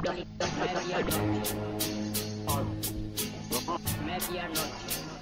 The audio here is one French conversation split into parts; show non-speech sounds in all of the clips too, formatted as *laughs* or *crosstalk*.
Bonjour ou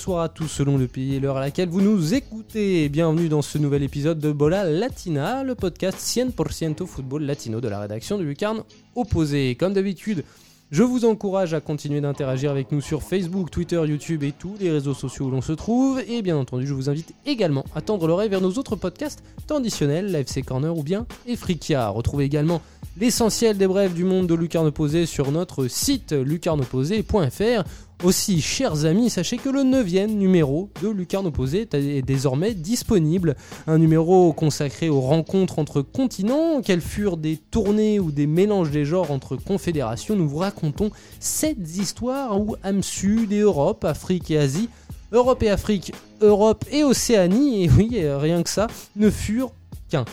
bonsoir à tous selon le pays et l'heure à laquelle vous nous écoutez. Bienvenue dans ce nouvel épisode de Bola Latina, le podcast 100% football latino de la rédaction de Lucarne Opposé. Comme d'habitude, je vous encourage à continuer d'interagir avec nous sur Facebook, Twitter, YouTube et tous les réseaux sociaux où l'on se trouve. Et bien entendu, je vous invite également à tendre l'oreille vers nos autres podcasts traditionnels, la FC Corner ou bien Efrikia. Retrouvez également l'essentiel des brèves du monde de Lucarne Opposé sur notre site lucarneopposé.fr. Aussi, chers amis, sachez que le 9 numéro de Lucarne Opposé est désormais disponible. Un numéro consacré aux rencontres entre continents, quelles furent des tournées ou des mélanges des genres entre confédérations. Nous vous racontons sept histoires où âme Sud et Europe, Afrique et Asie, Europe et Afrique, Europe et Océanie, et oui, rien que ça, ne furent qu'un.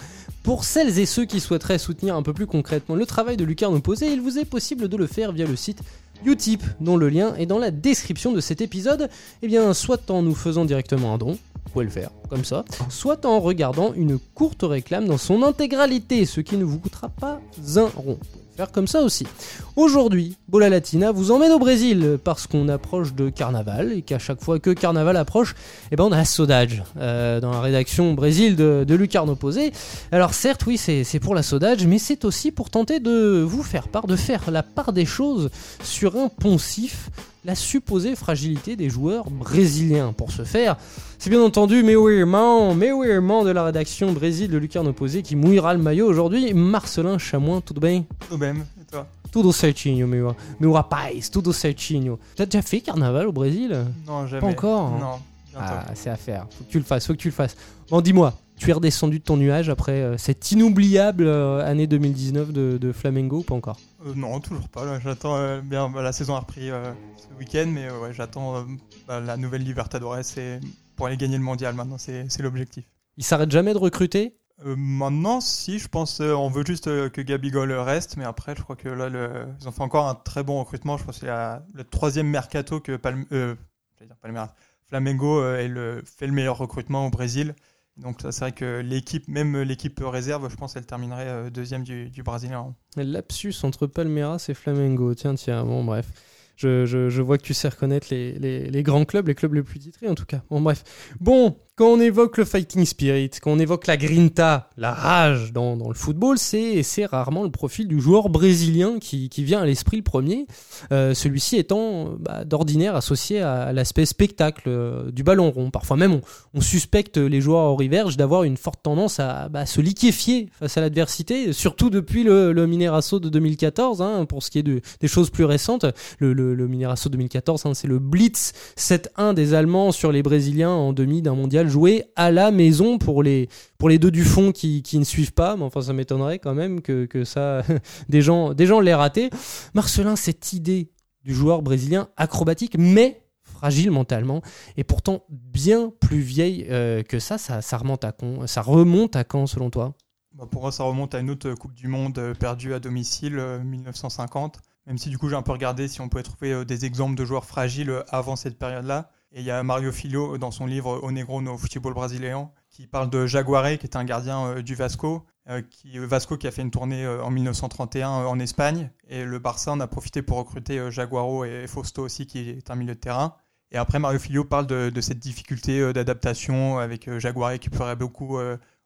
Pour celles et ceux qui souhaiteraient soutenir un peu plus concrètement le travail de Lucarne Opposé, il vous est possible de le faire via le site Utip, dont le lien est dans la description de cet épisode, et bien soit en nous faisant directement un don, vous pouvez le faire comme ça, soit en regardant une courte réclame dans son intégralité, ce qui ne vous coûtera pas un rond comme ça aussi. Aujourd'hui, Bola Latina vous emmène au Brésil parce qu'on approche de Carnaval et qu'à chaque fois que Carnaval approche, eh ben on a Sodage euh, dans la rédaction Brésil de, de Lucarne Opposé. Alors certes, oui, c'est pour la Sodage, mais c'est aussi pour tenter de vous faire part, de faire la part des choses sur un poncif la supposée fragilité des joueurs brésiliens. Pour ce faire, c'est bien entendu Meuirman, Meuirman de la rédaction Brésil de Lucarne Opposé qui mouillera le maillot aujourd'hui. Marcelin Chamoin, tout bien Tout bien, et toi Tudo certinho, meu, meu rapaz, tudo certinho. T'as déjà fait carnaval au Brésil? Non, jamais. Pas encore Non, bientôt. Ah, c'est à faire. Faut que tu le fasses, faut que tu le fasses. Bon, dis-moi, tu es redescendu de ton nuage après euh, cette inoubliable euh, année 2019 de, de Flamengo ou pas encore? Euh, non, toujours pas. là, J'attends bien. bah, la saison a repris ce week-end, mais ouais, j'attends bah, la nouvelle Libertadores et pour aller gagner le mondial maintenant. C'est c'est l'objectif. Il s'arrête jamais de recruter? Euh, maintenant, si, je pense, euh, on veut juste euh, que Gabigol reste, mais après, je crois que là, le- ils ont fait encore un très bon recrutement. Je pense que c'est la- le troisième mercato que Palme- euh, j'allais dire Palmeiras. Flamengo euh, est le- fait le meilleur recrutement au Brésil. Donc, ça, c'est vrai que l'équipe, même l'équipe réserve, je pense, elle terminerait euh, deuxième du, du Brésilien. Lapsus entre Palmeiras et Flamengo. Tiens, tiens, bon, bref. Je, je- je vois que tu sais reconnaître les, les- les grands clubs, les clubs les plus titrés en tout cas. Bon, bref. Bon, quand on évoque le fighting spirit, quand on évoque la grinta, la rage dans, le football, c'est rarement le profil du joueur brésilien qui, vient à l'esprit le premier. Euh, Celui-ci étant bah, d'ordinaire associé à, l'aspect spectacle euh, du ballon rond. Parfois même, on, suspecte les joueurs au Riverge d'avoir une forte tendance à bah, se liquéfier face à l'adversité, surtout depuis le, le Minerasso de 2014, hein, pour ce qui est de- des choses plus récentes. Le, le, le Minerasso 2014, hein, c'est le Blitz 7-1 des Allemands sur les Brésiliens en demi d'un mondial joué à la maison pour les, pour les deux du fond qui, qui ne suivent pas, mais enfin ça m'étonnerait quand même que, que ça, *laughs* des gens, des gens l'aient raté. Marcelin, cette idée du joueur brésilien acrobatique, mais fragile mentalement, et pourtant bien plus vieille euh, que ça, ça, remonte à quand, ça remonte à quand selon toi? Bah, pour moi, ça remonte à une autre Coupe du Monde euh, perdue à domicile, euh, 1950. Même si du coup, j'ai un peu regardé si on pouvait trouver euh, des exemples de joueurs fragiles euh, avant cette période-là. Et il y a Mario Filho euh, dans son livre O Negro no Futebol Brasileiro qui parle de Jaguaré, qui est un gardien euh, du Vasco. euh, qui, Vasco qui a fait une tournée en 1931 euh, en Espagne. Et le Barça en a profité pour recruter Jaguaro et Fausto aussi, qui est un milieu de terrain. Et après, Mario Filho parle de, cette difficulté d'adaptation avec Jaguaré qui pleurait beaucoup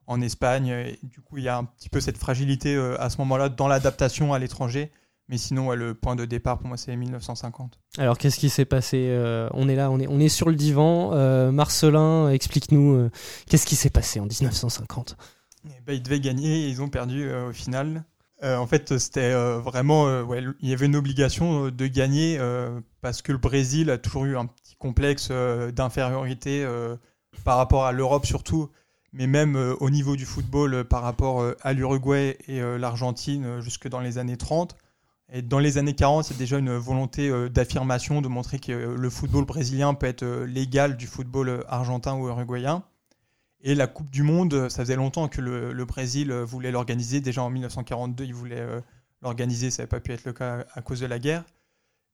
en Espagne. Du coup, il y a un petit peu cette fragilité à ce moment-là dans l'adaptation à l'étranger. Mais sinon, ouais, le point de départ pour moi, c'est 1950. Alors qu'est-ce qui s'est passé Euh, On est là, on est, on est sur le divan. Euh, Marcelin, explique-nous euh, qu'est-ce qui s'est passé en 1950 Et ben, ils devaient gagner et ils ont perdu au final. En fait, c'était vraiment. ouais, il y avait une obligation de gagner parce que le Brésil a toujours eu un petit complexe d'infériorité par rapport à l'Europe surtout, mais même euh, au niveau du football euh, par rapport euh, à l'Uruguay et l'Argentine jusque dans les années 30. Dans les années 40, c'est déjà une volonté euh, d'affirmation, de montrer que euh, le football brésilien peut être euh, l'égal du football argentin ou uruguayen. Et la Coupe du Monde, ça faisait longtemps que le, Brésil voulait l'organiser. Déjà en 1942, il voulait l'organiser, ça n'avait pas pu être le cas à cause de la guerre.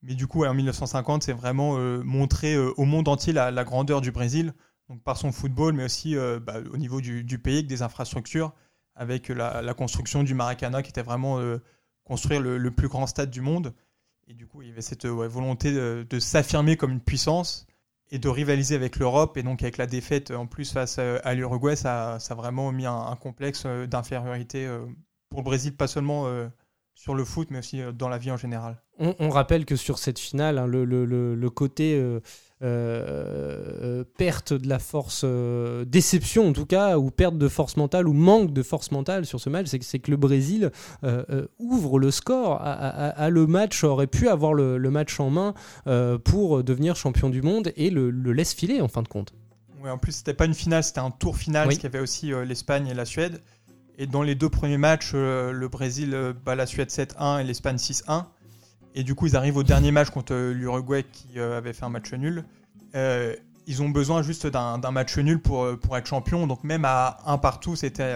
Mais du coup, en 1950, c'est vraiment montrer au monde entier la, grandeur du Brésil, donc par son football, mais aussi bah, au niveau du, pays, des infrastructures, avec la, construction du Maracana, qui était vraiment construire le, plus grand stade du monde. Et du coup, il y avait cette volonté de s'affirmer comme une puissance et de rivaliser avec l'Europe. Et donc, avec la défaite en plus face à l'Uruguay, ça, ça, a vraiment mis un, complexe euh, d'infériorité euh, pour le Brésil, pas seulement euh, sur le foot, mais aussi dans la vie en général. On, rappelle que sur cette finale, hein, le, le, côté euh, perte de la force, euh, déception en tout cas, ou perte de force mentale, ou manque de force mentale sur ce match, c'est que le Brésil euh, ouvre le score. À, le match aurait pu avoir le, match en main pour devenir champion du monde et le, laisse filer en fin de compte. Oui, en plus, c'était pas une finale, c'était un tour final, ce qui avait aussi l'Espagne et la Suède. Et dans les deux premiers matchs, le Brésil bat la Suède 7-1 et l'Espagne 6-1. Et du coup, ils arrivent au dernier match contre l'Uruguay qui euh, avait fait un match nul. Euh, ils ont besoin juste d'un match nul pour, euh, pour être champion. Donc même à un partout, c'était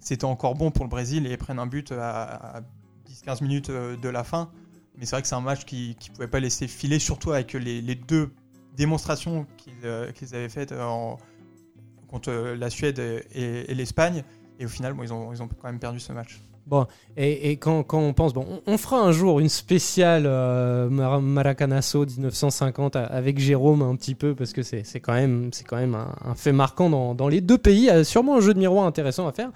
c'était encore bon pour le Brésil et ils prennent un but à, 10-15 minutes de la fin. Mais c'est vrai que c'est un match qu'ils ne pouvaient pas laisser filer, surtout avec les, les deux démonstrations qu'ils avaient faites contre la Suède et, l'Espagne. Et au final, bon, ils, ont, quand même perdu ce match. Bon, et, quand, on pense, bon, on, fera un jour une spéciale euh, Maracanazo 1950 avec Jérôme un petit peu, parce que c'est quand même, un, fait marquant dans, les deux pays. sûrement un jeu de miroir intéressant à faire.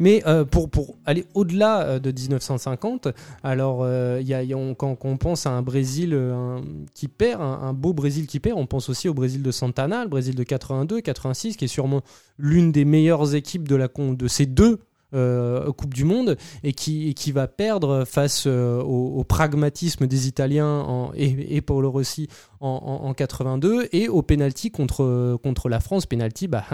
Mais euh, pour, aller au-delà euh, de 1950, alors quand, on pense à un Brésil qui perd, un, beau Brésil qui perd, on pense aussi au Brésil de Santana, le Brésil de 82, 86, qui est sûrement l'une des meilleures équipes de, la, de ces deux euh, Coupe du Monde et qui, qui va perdre face euh, au, pragmatisme des Italiens en, et, et Paolo Rossi en, 82 et au penalty contre, contre la France. Penalty, bah,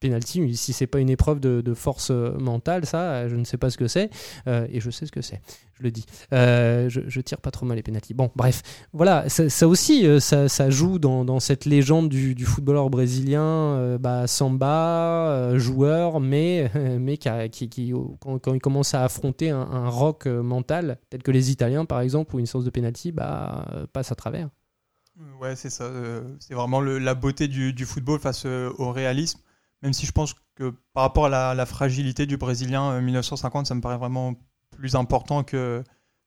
penalty, si c'est pas une épreuve de, force mentale, ça, je ne sais pas ce que c'est euh, et je sais ce que c'est. Je le dis. Euh, je, tire pas trop mal les penalties. Bon, bref, voilà, ça, aussi, euh, ça, joue dans, cette légende du, footballeur brésilien, bah, samba, joueur, mais, *laughs* mais qui, qui, quand, il commence à affronter un, rock mental, tel que les Italiens par exemple, ou une source de penalty, bah, passe à travers. Ouais, c'est ça. Euh, c'est vraiment la beauté du, football face euh, au réalisme. Même si je pense que par rapport à la, fragilité du Brésilien 1950, euh, ça me paraît vraiment plus important que,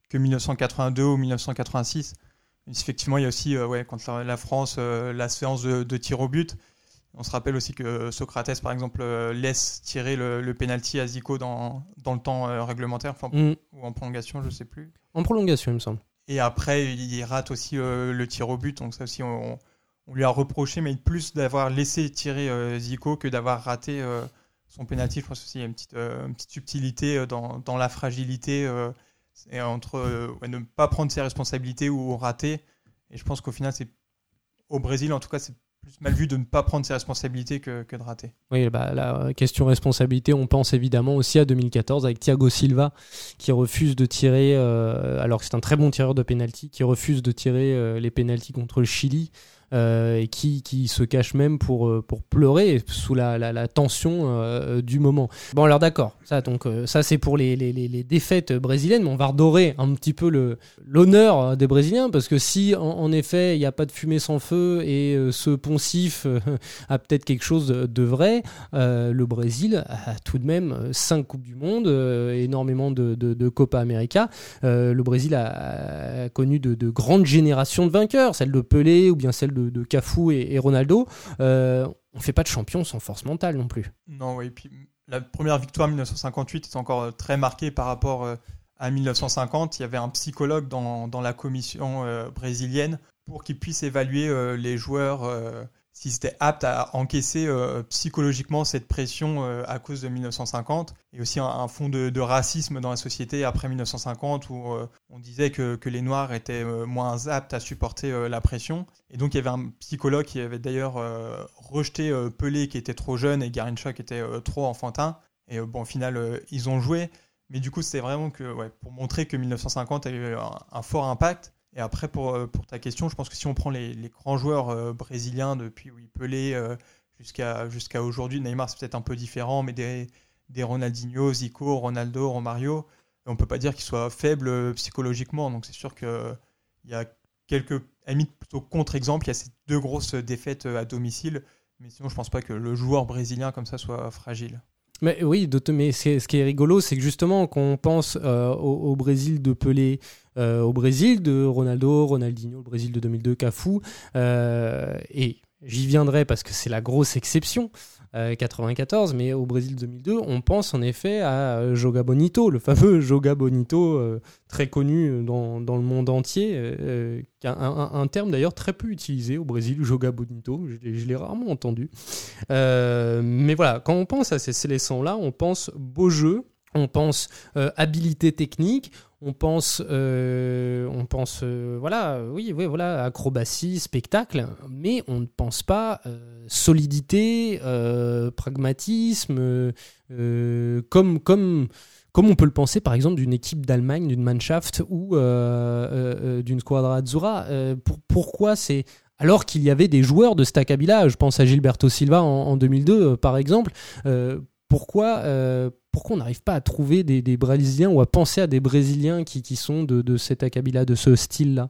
que 1982 ou 1986. Effectivement, il y a aussi, ouais, contre la, France, la séance de, tir au but. On se rappelle aussi que Socrates, par exemple, laisse tirer le, le penalty à Zico dans, dans le temps réglementaire, mm. ou en prolongation, je ne sais plus. En prolongation, il me semble. Et après, il rate aussi euh, le tir au but. Donc ça aussi, on, lui a reproché, mais plus d'avoir laissé tirer euh, Zico que d'avoir raté euh, son pénalty. Je pense aussi qu'il y a une petite, petite subtilité dans, dans, la fragilité et entre ne pas prendre ses responsabilités ou rater. Et je pense qu'au final, c'est au Brésil, en tout cas, c'est plus mal vu de ne pas prendre ses responsabilités que, de rater. Oui, bah, la question responsabilité, on pense évidemment aussi à 2014 avec Thiago Silva qui refuse de tirer, euh, alors que c'est un très bon tireur de pénalty, qui refuse de tirer euh, les pénalties contre le Chili. Euh, qui, qui, se cache même pour, euh, pour pleurer sous la, la, tension euh, du moment. Bon alors d'accord, ça donc ça c'est pour les, les, les, défaites brésiliennes, mais on va redorer un petit peu le l'honneur des Brésiliens parce que si en, effet il n'y a pas de fumée sans feu et ce poncif *laughs* a peut-être quelque chose de, vrai, le Brésil a tout de même cinq coupes du monde, énormément de, de, de, Copa América. le Brésil a, connu de, de grandes générations de vainqueurs, celle de Pelé ou bien celle de, de Cafu et, Ronaldo, euh, on fait pas de champion sans force mentale non plus. Non, oui. Puis la première victoire 1958 est encore euh, très marquée par rapport euh, à 1950. Il y avait un psychologue dans la commission brésilienne pour qu'il puisse évaluer les joueurs si c'était apte à encaisser euh, psychologiquement cette pression euh, à cause de 1950 et aussi un, fond de, racisme dans la société après 1950 où euh, on disait que, que, les Noirs étaient moins aptes à supporter la pression. Et donc il y avait un psychologue qui avait d'ailleurs rejeté Pelé qui était trop jeune et Garincha qui était trop enfantin. Et bon, au final, ils ont joué. Mais du coup, c'est vraiment que, pour montrer que 1950 a eu un fort impact. Et après, pour, euh, pour ta question, je pense que si on prend les, grands joueurs euh, brésiliens depuis oui, Pelé, euh, jusqu'à aujourd'hui. Neymar, c'est peut-être un peu différent, mais des, des Ronaldinho, Zico, Ronaldo, Romario, on ne peut pas dire qu'ils soient faibles psychologiquement. Donc c'est sûr qu'il y a quelques, plutôt contre-exemples. Il y a ces deux grosses défaites à domicile. Mais sinon, je pense pas que le joueur brésilien comme ça soit fragile. Mais oui, mais ce qui est rigolo, c'est que justement, quand on pense euh, au, Brésil de Pelé, euh, au Brésil de Ronaldo, Ronaldinho, le Brésil de 2002, Cafu, euh, et j'y viendrai parce que c'est la grosse exception, 94, euh, mais au Brésil 2002, on pense en effet à euh, Joga Bonito, le fameux *laughs* Joga Bonito, euh, très connu dans, dans, le monde entier, un, un, terme d'ailleurs très peu utilisé au Brésil, Joga Bonito, je, je l'ai rarement entendu. mais voilà, quand on pense à ces sélections-là, on pense beau jeu, on pense habilité technique, on pense, euh, on pense, euh, voilà, oui, oui, voilà, acrobatie, spectacle, mais on ne pense pas euh, solidité, pragmatisme, comme, comme, on peut le penser par exemple d'une équipe d'Allemagne, d'une Mannschaft ou d'une Squadra Azzurra. pourquoi c'est alors qu'il y avait des joueurs de Stacabila, je pense à Gilberto Silva en 2002 par exemple, pourquoi pourquoi on n'arrive pas à trouver des, Brésiliens ou à penser à des Brésiliens qui, qui sont de, de cet acabit-là, de ce style-là?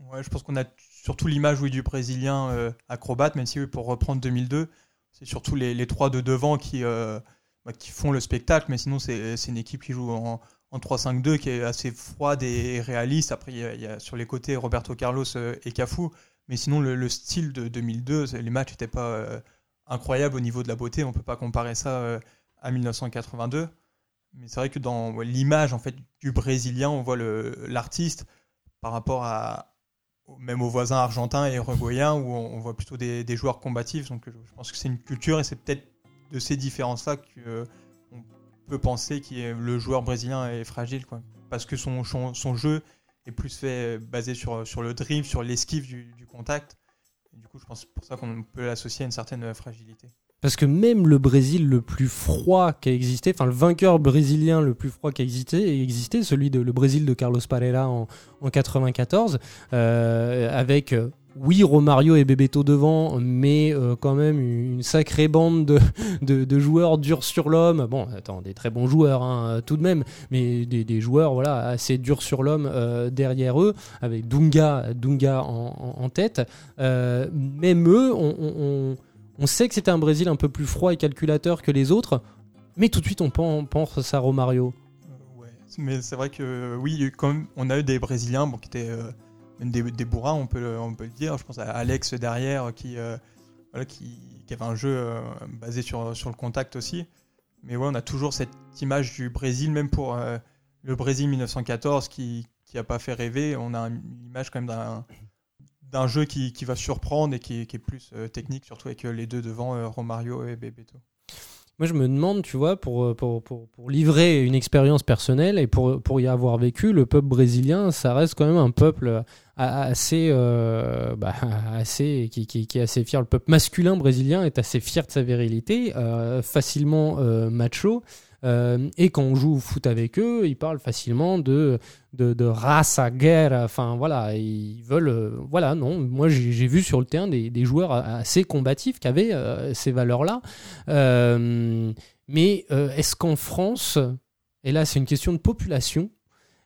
Ouais, je pense qu'on a surtout l'image du Brésilien euh, acrobate, même si pour reprendre 2002, c'est surtout les, les, trois de devant qui, euh, bah, qui font le spectacle, mais sinon c'est une équipe qui joue en, en 3-5-2 qui est assez froide et réaliste. Après, il y, a, sur les côtés Roberto Carlos euh, et Cafu, mais sinon le, style de 2002, les matchs n'étaient pas incroyables au niveau de la beauté, on ne peut pas comparer ça à 1982. Mais c'est vrai que dans l'image en fait du Brésilien, on voit l'artiste par rapport à même aux voisins argentins et uruguayens où on, voit plutôt des, joueurs combatifs. Donc je pense que c'est une culture et c'est peut-être de ces différences-là qu'on peut penser que le joueur brésilien est fragile, quoi. parce que son, jeu est plus fait basé sur, le drift, sur l'esquive du, contact. Du coup, je pense pour ça qu'on peut l'associer à une certaine fragilité. Parce que même le Brésil le plus froid qui a existé, enfin le vainqueur brésilien le plus froid qui a existé, existé celui de le Brésil de Carlos Pereira en, en 94, euh, avec euh, oui Romario et Bebeto devant, mais euh, quand même une sacrée bande de, joueurs durs sur l'homme. Bon, attends, des très bons joueurs hein, tout de même, mais des, joueurs voilà assez durs sur l'homme euh, derrière eux, avec Dunga, Dunga en, tête. Euh, même eux, on, sait que c'était un Brésil un peu plus froid et calculateur que les autres, mais tout de suite on pense à Romario. Mais c'est vrai que oui, comme on a eu des Brésiliens qui étaient des, des, bourrins, on peut, le, on peut le dire. Je pense à Alex derrière qui, euh, qui, avait un jeu basé sur, sur le contact aussi. Mais ouais, on a toujours cette image du Brésil, même pour le Brésil 1914 qui n'a pas fait rêver. On a une image quand même d'un d'un jeu qui, qui, va surprendre et qui, est plus euh, technique, surtout avec euh, les deux devant, euh, Romario et Bebeto. Moi, je me demande, tu vois, pour, pour, pour, pour livrer une expérience personnelle et pour, pour y avoir vécu, le peuple brésilien, ça reste quand même un peuple assez, bah, *laughs* assez qui, qui, qui, est assez fier. Le peuple masculin brésilien est assez fier de sa virilité, facilement macho. Euh, et quand on joue au foot avec eux, ils parlent facilement de, de, race à guerre. Enfin, voilà, ils veulent. Euh, voilà, non. Moi, j'ai vu sur le terrain des, des, joueurs assez combatifs qui avaient euh, ces valeurs-là. mais est-ce qu'en France, et là, c'est une question de population,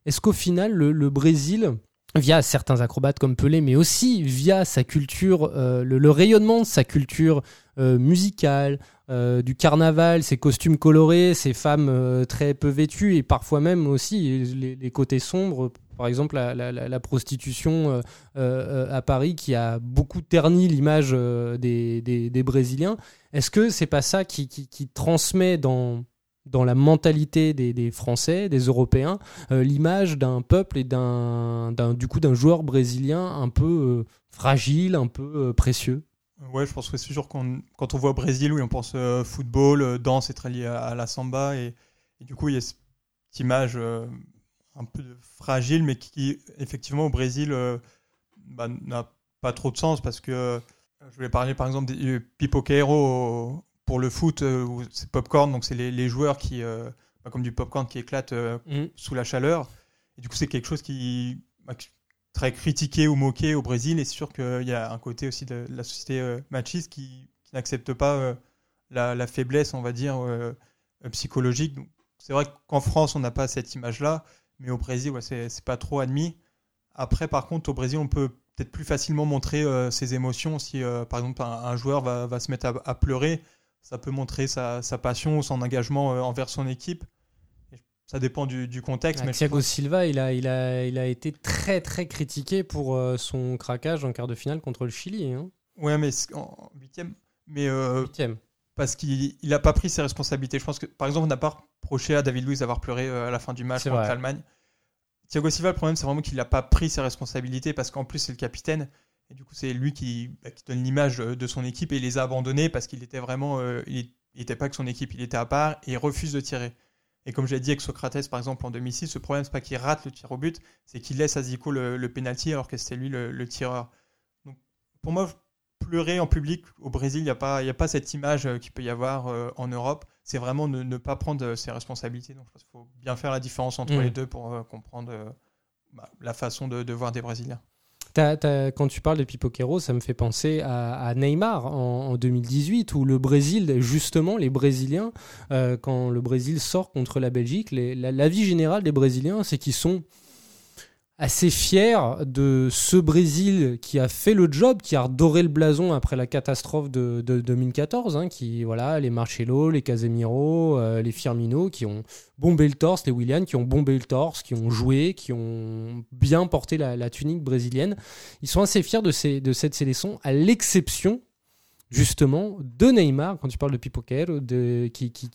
est-ce qu'au final, le, le Brésil via certains acrobates comme Pelé, mais aussi via sa culture, le, rayonnement de sa culture musicale, euh, du carnaval, ces costumes colorés, ces femmes euh, très peu vêtues et parfois même aussi les, côtés sombres. Par exemple, la, prostitution euh, à Paris qui a beaucoup terni l'image des, Brésiliens. Est-ce que c'est pas ça qui, transmet dans, dans la mentalité des, Français, des Européens, l'image d'un peuple et d'un, du coup d'un joueur brésilien un peu fragile, un peu précieux? Ouais, je pense que c'est sûr qu'on quand on voit Brésil, oui, on pense euh, football, euh, danse, c'est très lié à, la samba et, du coup il y a cette image euh, un peu fragile, mais qui effectivement au Brésil bah, n'a pas trop de sens parce que je voulais parler par exemple des pipoquero pour le foot, c'est popcorn, donc c'est les, joueurs qui, bah, comme du popcorn qui éclate mmh. sous la chaleur. Et du coup c'est quelque chose qui, bah, très critiqué ou moqué au Brésil. Et c'est sûr qu'il y a un côté aussi de la société euh, machiste qui, n'acceptent pas la, faiblesse, on va dire, psychologique. C'est vrai qu'en France, on n'a pas cette image-là, mais au Brésil, c'est pas trop admis. Après, par contre, au Brésil, on peut peut-être plus facilement montrer ses émotions si, par exemple, un, joueur va, se mettre à, pleurer. Ça peut montrer sa, sa passion, son engagement envers son équipe ça dépend du, contexte. mais Thiago Silva, il a, il, a, il a été très très critiqué pour euh, son craquage en quart de finale contre le Chili. Hein. Ouais, mais en huitième. Mais euh, huitième. Parce qu'il n'a pas pris ses responsabilités. Je pense que, par exemple, on n'a pas reproché à David Luiz d'avoir pleuré euh, à la fin du match contre l'Allemagne. Thiago Silva, le problème, c'est vraiment qu'il n'a pas pris ses responsabilités parce qu'en plus, c'est le capitaine. Et du coup, c'est lui qui, bah, qui donne l'image de son équipe et il les a abandonnés parce qu'il était vraiment. il n'était pas que son équipe, il était à part et il refuse de tirer. Et comme j'ai dit avec Socrates, par exemple, en 2006, le problème, c'est pas qu'il rate le tir au but, c'est qu'il laisse à Zico le, le penalty alors que c'était lui le, tireur. Donc, pour moi, pleurer en public au Brésil, il n'y a, pas, a pas cette image euh, qu'il peut y avoir euh, en Europe. C'est vraiment ne, pas prendre euh, ses responsabilités. Donc, je pense qu'il faut bien faire la différence entre mmh. les deux pour comprendre bah, la façon de, de voir des Brésiliens quand tu parles de Pipoquero, ça me fait penser à, Neymar en, 2018, où le Brésil, justement, les Brésiliens, euh, quand le Brésil sort contre la Belgique, la, vie générale des Brésiliens, c'est qu'ils sont assez fier de ce Brésil qui a fait le job, qui a redoré le blason après la catastrophe de, 2014, hein, qui voilà les Marcello, les Casemiro, euh, les Firmino, qui ont bombé le torse, les Williams, qui ont bombé le torse, qui ont joué, qui ont bien porté la, tunique brésilienne. Ils sont assez fiers de cette sélection, à l'exception justement de Neymar, quand tu parles de Pipoquer, de, qui, qui,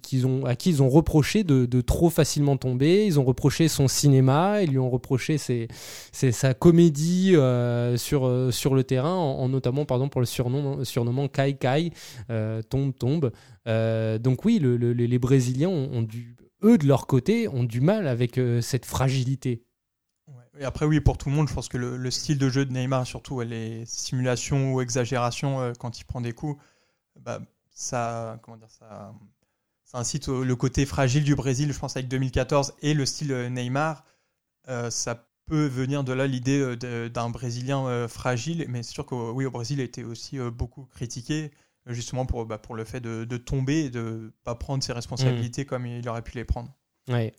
qui, ont, à qui ils ont reproché de, trop facilement tomber, ils ont reproché son cinéma, ils lui ont reproché sa comédie euh, sur, euh, sur le terrain, en, notamment pardon, pour le surnom, surnommant Kai Kai, euh, tombe, tombe. donc oui, les Brésiliens eux de leur côté, ont du mal avec cette fragilité. Et après, oui, pour tout le monde, je pense que le, style de jeu de Neymar, surtout les simulations ou exagérations euh, quand il prend des coups, bah, ça, comment dire, ça, ça incite le côté fragile du Brésil, je pense, avec 2014 et le style euh, Neymar. Euh, ça peut venir de là l'idée d'un Brésilien fragile, mais c'est sûr que oui, au Brésil, il a été aussi beaucoup critiqué, justement pour, bah, pour le fait de, tomber et de ne pas prendre ses responsabilités mmh. comme il aurait pu les prendre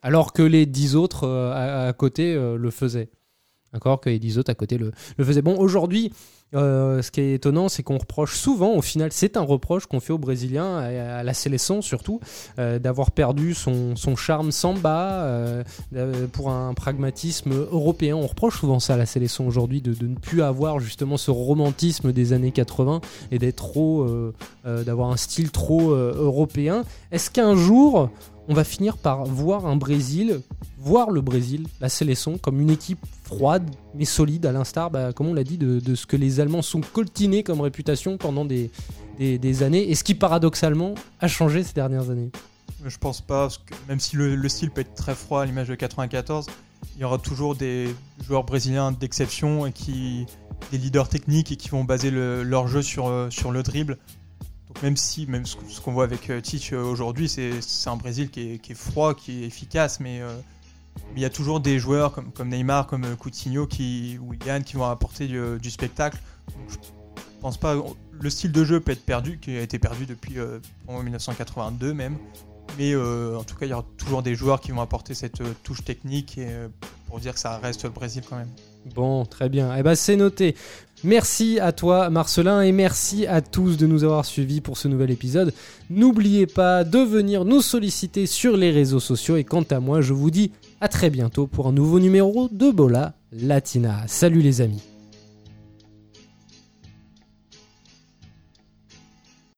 alors que les dix autres euh, à, côté euh, le faisaient. D'accord Que les dix autres à côté le, faisaient. Bon, aujourd'hui, euh, ce qui est étonnant, c'est qu'on reproche souvent, au final, c'est un reproche qu'on fait aux Brésiliens, à, la sélection surtout, d'avoir perdu son, charme samba pour un pragmatisme européen. On reproche souvent ça à la sélection aujourd'hui, de, de, ne plus avoir justement ce romantisme des années 80 et d'être trop, d'avoir un style trop européen. Est-ce qu'un jour on va finir par voir un Brésil, voir le Brésil, la sélection, comme une équipe froide mais solide, à l'instar, bah, comme on l'a dit, de, ce que les Allemands sont coltinés comme réputation pendant des, années, et ce qui paradoxalement a changé ces dernières années. Je pense pas, même si le, style peut être très froid à l'image de 94, il y aura toujours des joueurs brésiliens d'exception et qui des leaders techniques et qui vont baser leur jeu sur, euh, sur le dribble même si, même ce, qu'on voit avec euh, Tich euh, aujourd'hui, c'est un Brésil qui est, froid, qui est efficace, euh, mais il y a toujours des joueurs comme, comme Neymar, comme Coutinho, qui, ou Yann, qui vont apporter du, spectacle. je pense pas. Le style de jeu peut être perdu, qui a été perdu depuis 1982 même. Mais en tout cas, il y aura toujours des joueurs qui vont apporter cette touche technique et, pour dire que ça reste le Brésil quand même. Bon, très bien. Eh ben, c'est noté. Merci à toi Marcelin et merci à tous de nous avoir suivis pour ce nouvel épisode. N'oubliez pas de venir nous solliciter sur les réseaux sociaux et quant à moi je vous dis à très bientôt pour un nouveau numéro de Bola Latina. Salut les amis